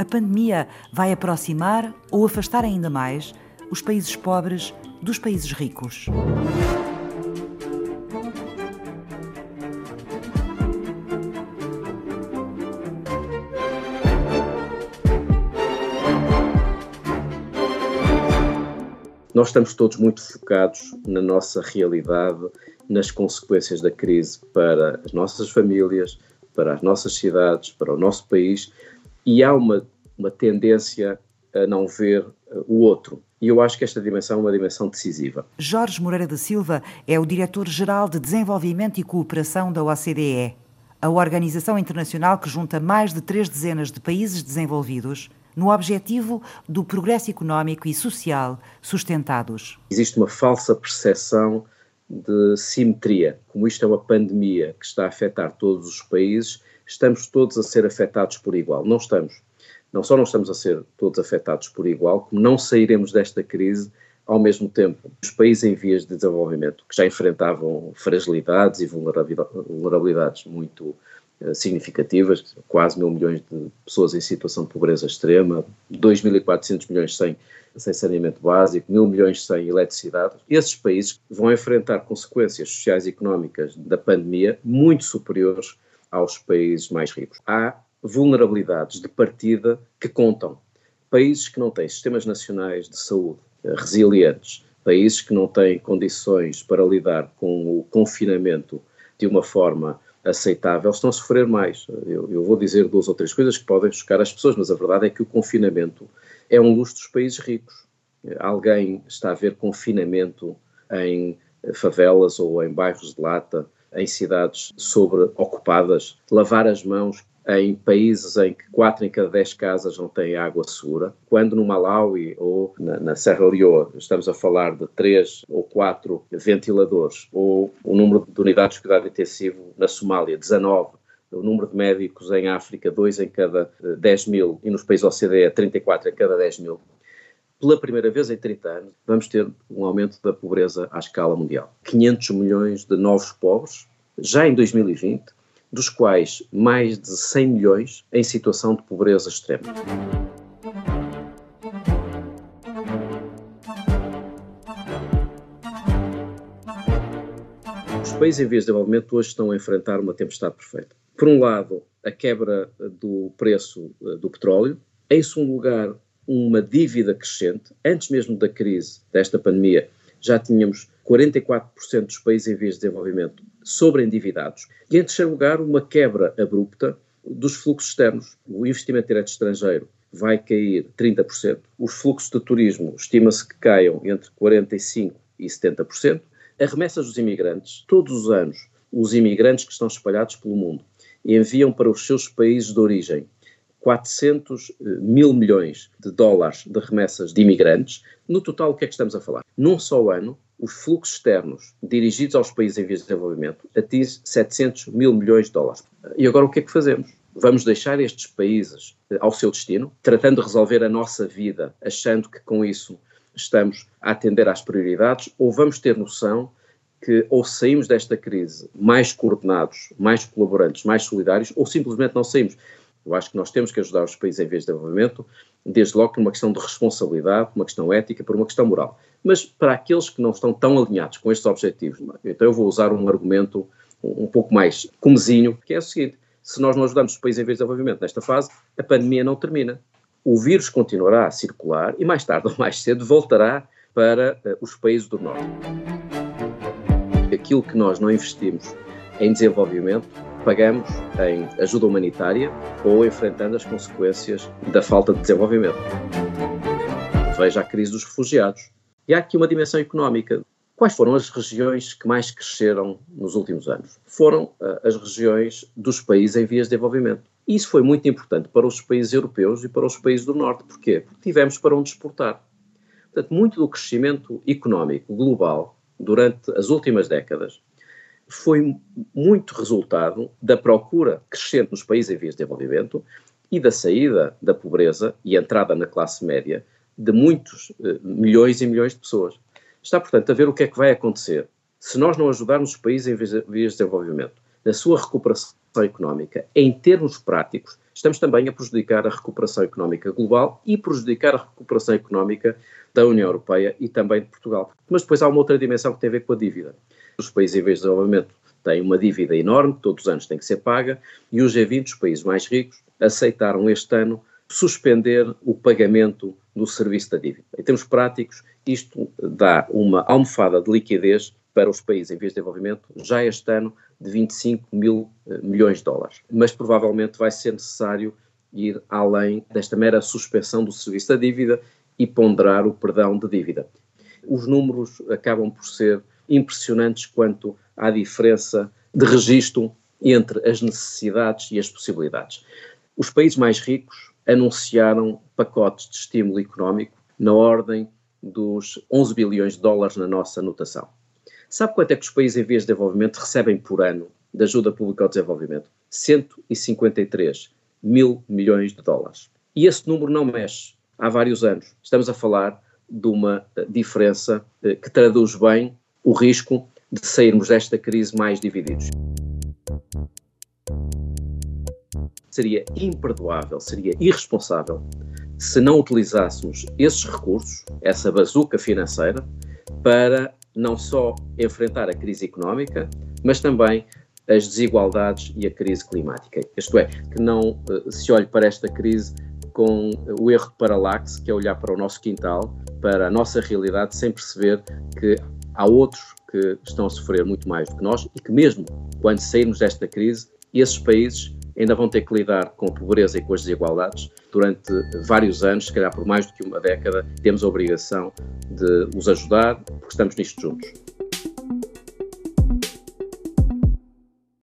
A pandemia vai aproximar ou afastar ainda mais os países pobres dos países ricos. Nós estamos todos muito focados na nossa realidade, nas consequências da crise para as nossas famílias, para as nossas cidades, para o nosso país e há uma, uma tendência a não ver uh, o outro. E eu acho que esta dimensão é uma dimensão decisiva. Jorge Moreira da Silva é o diretor-geral de Desenvolvimento e Cooperação da OCDE, a organização internacional que junta mais de três dezenas de países desenvolvidos no objetivo do progresso económico e social sustentados. Existe uma falsa percepção de simetria. Como isto é uma pandemia que está a afetar todos os países, estamos todos a ser afetados por igual. Não estamos. Não só não estamos a ser todos afetados por igual, como não sairemos desta crise ao mesmo tempo. Os países em vias de desenvolvimento, que já enfrentavam fragilidades e vulnerabilidades muito uh, significativas, quase mil milhões de pessoas em situação de pobreza extrema, 2.400 milhões sem, sem saneamento básico, mil milhões sem eletricidade, esses países vão enfrentar consequências sociais e económicas da pandemia muito superiores aos países mais ricos. Há vulnerabilidades de partida que contam. Países que não têm sistemas nacionais de saúde eh, resilientes, países que não têm condições para lidar com o confinamento de uma forma aceitável, estão a sofrer mais. Eu, eu, vou dizer duas ou três coisas que podem chocar as pessoas, mas a verdade é que o confinamento é um luxo dos países ricos. Alguém está a ver confinamento em favelas ou em bairros de lata em cidades sobre-ocupadas, lavar as mãos em países em que 4 em cada 10 casas não têm água segura, quando no Malawi ou na, na Serra Leoa estamos a falar de 3 ou 4 ventiladores, ou o número de unidades de cuidado intensivo na Somália, 19, o número de médicos em África, 2 em cada 10 mil, e nos países OCDE, 34 em cada 10 mil. Pela primeira vez em 30 anos, vamos ter um aumento da pobreza à escala mundial. 500 milhões de novos pobres, já em 2020, dos quais mais de 100 milhões em situação de pobreza extrema. Os países em vias de desenvolvimento hoje estão a enfrentar uma tempestade perfeita. Por um lado, a quebra do preço eh, do petróleo, em segundo lugar, uma dívida crescente. Antes mesmo da crise desta pandemia, já tínhamos 44% dos países em vias de desenvolvimento sobreendividados. E, em terceiro lugar, uma quebra abrupta dos fluxos externos. O investimento direto estrangeiro vai cair 30%. Os fluxos de turismo estima-se que caiam entre 45% e 70%. As remessas dos imigrantes, todos os anos, os imigrantes que estão espalhados pelo mundo enviam para os seus países de origem 400 eh, mil milhões de dólares de remessas de imigrantes. No total, o que é que estamos a falar? Num só ano, os fluxos externos dirigidos aos países em vias de desenvolvimento atingem 700 mil milhões de dólares. E agora o que é que fazemos? Vamos deixar estes países eh, ao seu destino, tratando de resolver a nossa vida, achando que com isso estamos a atender às prioridades, ou vamos ter noção que ou saímos desta crise mais coordenados, mais colaborantes, mais solidários, ou simplesmente não saímos. Eu acho que nós temos que ajudar os países em vias de desenvolvimento, desde logo por uma questão de responsabilidade, uma questão ética, por uma questão moral. Mas para aqueles que não estão tão alinhados com estes objetivos, então eu vou usar um argumento um pouco mais comezinho, que é o seguinte: se nós não ajudarmos os países em vias de desenvolvimento nesta fase, a pandemia não termina. O vírus continuará a circular e mais tarde ou mais cedo voltará para uh, os países do Norte. Aquilo que nós não investimos em desenvolvimento pagamos em ajuda humanitária ou enfrentando as consequências da falta de desenvolvimento. Veja a crise dos refugiados. E há aqui uma dimensão económica. Quais foram as regiões que mais cresceram nos últimos anos? Foram uh, as regiões dos países em vias de desenvolvimento. E isso foi muito importante para os países europeus e para os países do Norte. Porquê? Porque tivemos para onde exportar. Portanto, muito do crescimento económico global durante as últimas décadas foi muito resultado da procura crescente nos países em vias de desenvolvimento e da saída da pobreza e entrada na classe média de muitos eh, milhões e milhões de pessoas. Está, portanto, a ver o que é que vai acontecer se nós não ajudarmos os países em vias de desenvolvimento na sua recuperação económica. Em termos práticos, estamos também a prejudicar a recuperação económica global e prejudicar a recuperação económica da União Europeia e também de Portugal. Mas depois há uma outra dimensão que tem a ver com a dívida. Os países em vez de desenvolvimento têm uma dívida enorme, todos os anos tem que ser paga, e os G20, os países mais ricos, aceitaram este ano suspender o pagamento do serviço da dívida. Em termos práticos, isto dá uma almofada de liquidez para os países em vias de desenvolvimento já este ano de 25 mil eh, milhões de dólares. Mas provavelmente vai ser necessário ir além desta mera suspensão do serviço da dívida e ponderar o perdão de dívida. Os números acabam por ser impressionantes quanto à diferença de registro entre as necessidades e as possibilidades. Os países mais ricos anunciaram pacotes de estímulo económico na ordem dos 11 bilhões de dólares na nossa anotação. Sabe quanto é que os países em vias de desenvolvimento recebem por ano de ajuda pública ao desenvolvimento? 153 mil milhões de dólares. E esse número não mexe há vários anos. Estamos a falar de uma eh, diferença eh, que traduz bem o risco de sairmos desta crise mais divididos. Seria imperdoável, seria irresponsável se não utilizássemos esses recursos, essa bazuca financeira, para não só enfrentar a crise económica, mas também as desigualdades e a crise climática. Isto é, que não uh, se olhe para esta crise com o erro de paralaxe, que é olhar para o nosso quintal, para a nossa realidade, sem perceber que há outros que estão a sofrer muito mais do que nós e que, mesmo quando sairmos desta crise, esses países ainda vão ter que lidar com a pobreza e com as desigualdades durante vários anos, se calhar por mais do que uma década, temos a obrigação de os ajudar, porque estamos nisto juntos.